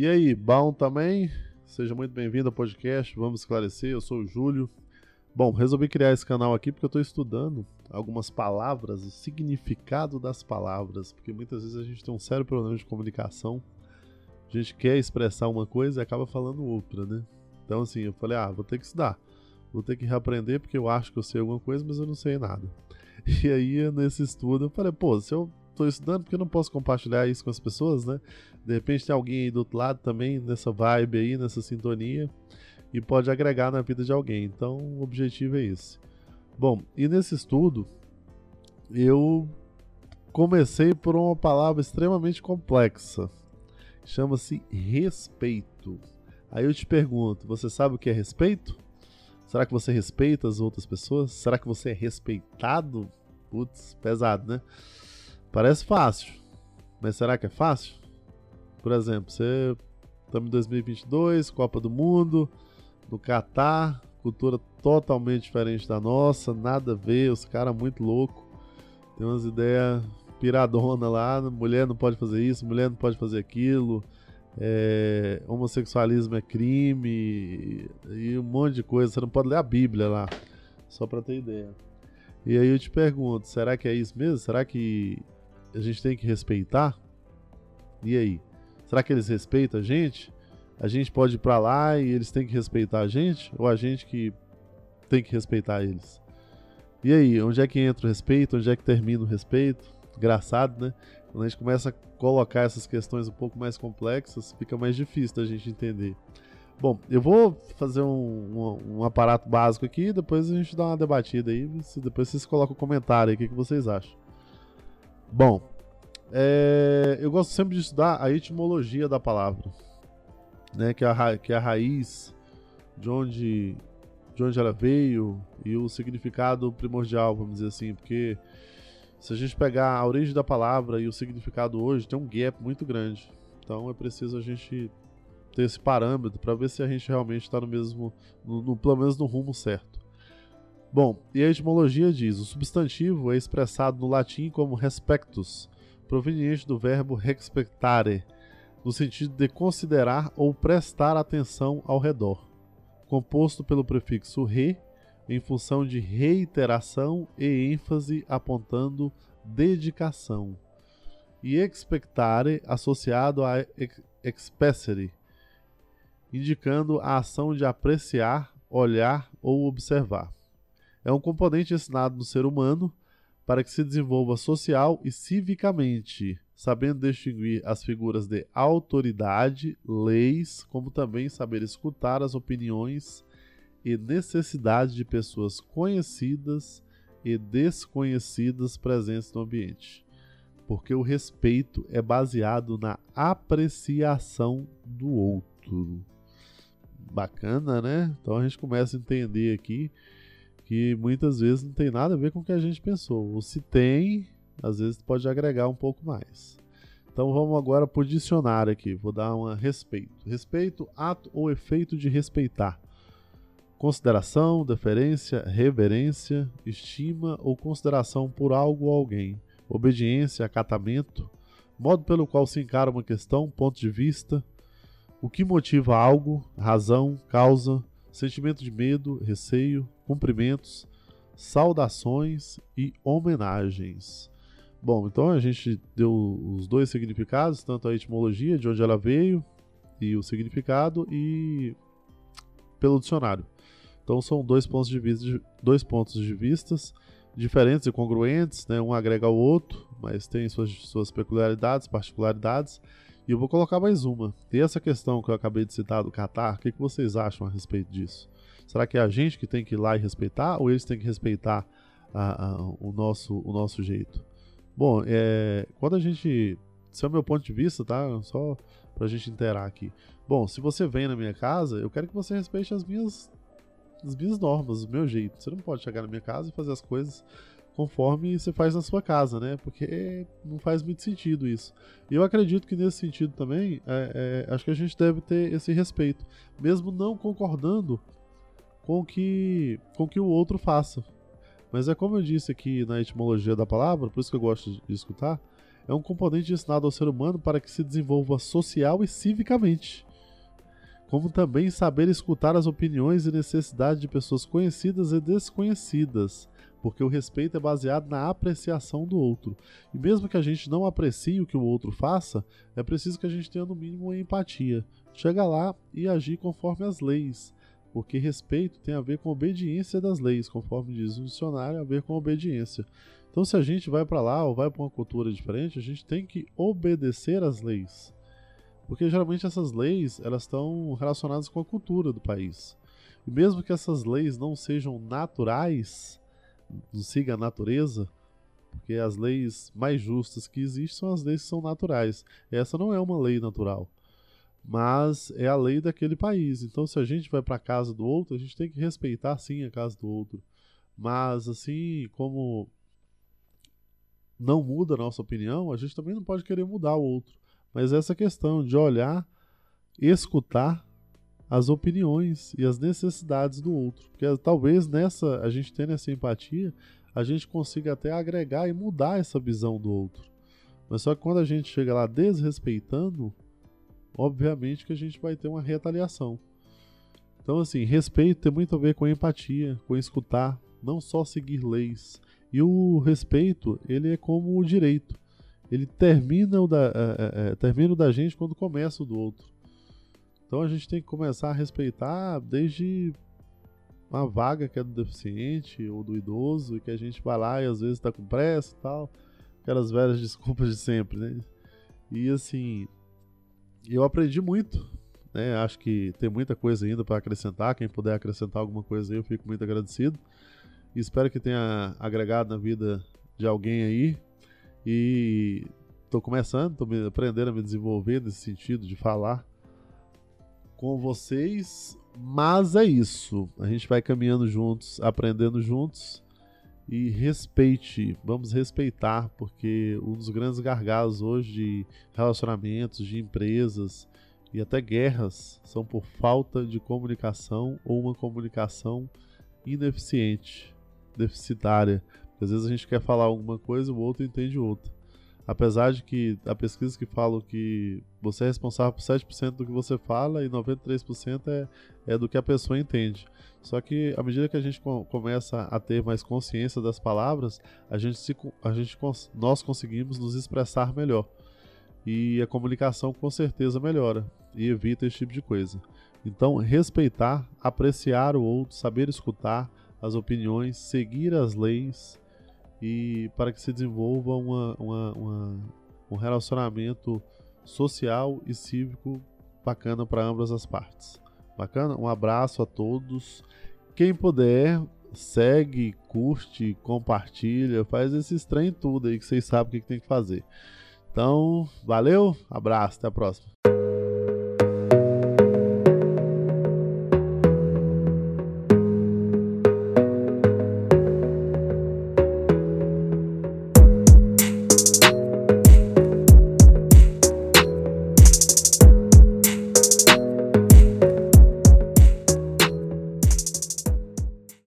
E aí, bom também? Seja muito bem-vindo ao podcast Vamos Esclarecer. Eu sou o Júlio. Bom, resolvi criar esse canal aqui porque eu estou estudando algumas palavras, o significado das palavras, porque muitas vezes a gente tem um sério problema de comunicação. A gente quer expressar uma coisa e acaba falando outra, né? Então, assim, eu falei, ah, vou ter que estudar. Vou ter que reaprender porque eu acho que eu sei alguma coisa, mas eu não sei nada. E aí, nesse estudo, eu falei, pô, se eu estou estudando, porque eu não posso compartilhar isso com as pessoas, né? De repente tem alguém aí do outro lado também, nessa vibe aí, nessa sintonia, e pode agregar na vida de alguém. Então, o objetivo é esse. Bom, e nesse estudo, eu comecei por uma palavra extremamente complexa. Chama-se respeito. Aí eu te pergunto, você sabe o que é respeito? Será que você respeita as outras pessoas? Será que você é respeitado? Putz, pesado, né? Parece fácil, mas será que é fácil? Por exemplo, você estamos em 2022, Copa do Mundo, no Catar, cultura totalmente diferente da nossa, nada a ver, os caras muito louco, tem umas ideias piradona lá, mulher não pode fazer isso, mulher não pode fazer aquilo, é, homossexualismo é crime e um monte de coisa, você não pode ler a Bíblia lá, só para ter ideia. E aí eu te pergunto, será que é isso mesmo? Será que a gente tem que respeitar? E aí? Será que eles respeitam a gente? A gente pode ir para lá e eles têm que respeitar a gente? Ou a gente que tem que respeitar eles? E aí, onde é que entra o respeito? Onde é que termina o respeito? Engraçado, né? Quando a gente começa a colocar essas questões um pouco mais complexas, fica mais difícil da gente entender. Bom, eu vou fazer um, um, um aparato básico aqui, depois a gente dá uma debatida aí, depois vocês colocam um comentário aí, o que, que vocês acham. Bom, é, eu gosto sempre de estudar a etimologia da palavra, né, que, é a, que é a raiz de onde, de onde ela veio e o significado primordial, vamos dizer assim, porque se a gente pegar a origem da palavra e o significado hoje, tem um gap muito grande. Então é preciso a gente ter esse parâmetro para ver se a gente realmente está no mesmo, no, no, pelo menos no rumo certo. Bom, e a etimologia diz: o substantivo é expressado no latim como respectus, proveniente do verbo respectare, no sentido de considerar ou prestar atenção ao redor, composto pelo prefixo re, em função de reiteração e ênfase apontando dedicação, e expectare associado a expessere, indicando a ação de apreciar, olhar ou observar é um componente ensinado no ser humano para que se desenvolva social e civicamente, sabendo distinguir as figuras de autoridade, leis, como também saber escutar as opiniões e necessidades de pessoas conhecidas e desconhecidas presentes no ambiente. Porque o respeito é baseado na apreciação do outro. Bacana, né? Então a gente começa a entender aqui que muitas vezes não tem nada a ver com o que a gente pensou. Ou se tem, às vezes pode agregar um pouco mais. Então vamos agora para o dicionário aqui. Vou dar um respeito. Respeito, ato ou efeito de respeitar. Consideração, deferência, reverência, estima ou consideração por algo ou alguém. Obediência, acatamento. Modo pelo qual se encara uma questão, ponto de vista. O que motiva algo, razão, causa, sentimento de medo, receio, cumprimentos, saudações e homenagens. Bom, então a gente deu os dois significados, tanto a etimologia, de onde ela veio, e o significado, e pelo dicionário. Então são dois pontos de vista, dois pontos de vistas diferentes e congruentes, né? um agrega ao outro, mas tem suas, suas peculiaridades, particularidades, e eu vou colocar mais uma. E essa questão que eu acabei de citar do Qatar, o que, que vocês acham a respeito disso? Será que é a gente que tem que ir lá e respeitar, ou eles têm que respeitar o, nosso, o nosso jeito? Bom, é, quando a gente. Esse é o meu ponto de vista, tá? Só pra gente interar aqui. Bom, se você vem na minha casa, eu quero que você respeite as minhas, as minhas normas, o meu jeito. Você não pode chegar na minha casa e fazer as coisas conforme você faz na sua casa, né? Porque não faz muito sentido isso. E eu acredito que nesse sentido também, é, é, acho que a gente deve ter esse respeito, mesmo não concordando com que, com que o outro faça. Mas é como eu disse aqui na etimologia da palavra, por isso que eu gosto de escutar, é um componente ensinado ao ser humano para que se desenvolva social e civicamente, como também saber escutar as opiniões e necessidades de pessoas conhecidas e desconhecidas, porque o respeito é baseado na apreciação do outro. E mesmo que a gente não aprecie o que o outro faça, é preciso que a gente tenha no mínimo uma empatia. Chega lá e agir conforme as leis, porque respeito tem a ver com obediência das leis, conforme diz o dicionário, a ver com obediência. Então, se a gente vai para lá ou vai para uma cultura diferente, a gente tem que obedecer às leis. Porque geralmente essas leis, elas estão relacionadas com a cultura do país. E mesmo que essas leis não sejam naturais, siga a natureza, porque as leis mais justas que existem são as leis que são naturais. Essa não é uma lei natural, mas é a lei daquele país. Então, se a gente vai para a casa do outro, a gente tem que respeitar sim a casa do outro. Mas assim como não muda a nossa opinião, a gente também não pode querer mudar o outro. Mas essa questão de olhar, escutar as opiniões e as necessidades do outro. Porque talvez nessa, a gente tendo essa empatia, a gente consiga até agregar e mudar essa visão do outro. Mas só que quando a gente chega lá desrespeitando, obviamente que a gente vai ter uma retaliação. Então, assim, respeito tem muito a ver com empatia, com escutar, não só seguir leis, e o respeito, ele é como o direito. Ele termina o da, é, é, é, termina o da gente quando começa o do outro. Então a gente tem que começar a respeitar desde uma vaga que é do deficiente ou do idoso, e que a gente vai lá e às vezes está com pressa e tal. Aquelas velhas desculpas de sempre, né? E assim, eu aprendi muito, né? Acho que tem muita coisa ainda para acrescentar. Quem puder acrescentar alguma coisa aí, eu fico muito agradecido. E espero que tenha agregado na vida de alguém aí. E estou começando, estou aprendendo a me desenvolver nesse sentido de falar com vocês. Mas é isso. A gente vai caminhando juntos, aprendendo juntos. E respeite, vamos respeitar, porque um dos grandes gargalos hoje de relacionamentos, de empresas e até guerras são por falta de comunicação ou uma comunicação ineficiente deficitária. Às vezes a gente quer falar alguma coisa e o outro entende outra. Apesar de que a pesquisa que fala que você é responsável por 7% do que você fala e 93% é, é do que a pessoa entende. Só que à medida que a gente começa a ter mais consciência das palavras, a gente, se, a gente nós conseguimos nos expressar melhor. E a comunicação com certeza melhora e evita esse tipo de coisa. Então, respeitar, apreciar o outro, saber escutar, as opiniões, seguir as leis e para que se desenvolva uma, uma, uma, um relacionamento social e cívico bacana para ambas as partes. Bacana? Um abraço a todos. Quem puder, segue, curte, compartilha, faz esse trem tudo aí que vocês sabem o que tem que fazer. Então, valeu, abraço, até a próxima.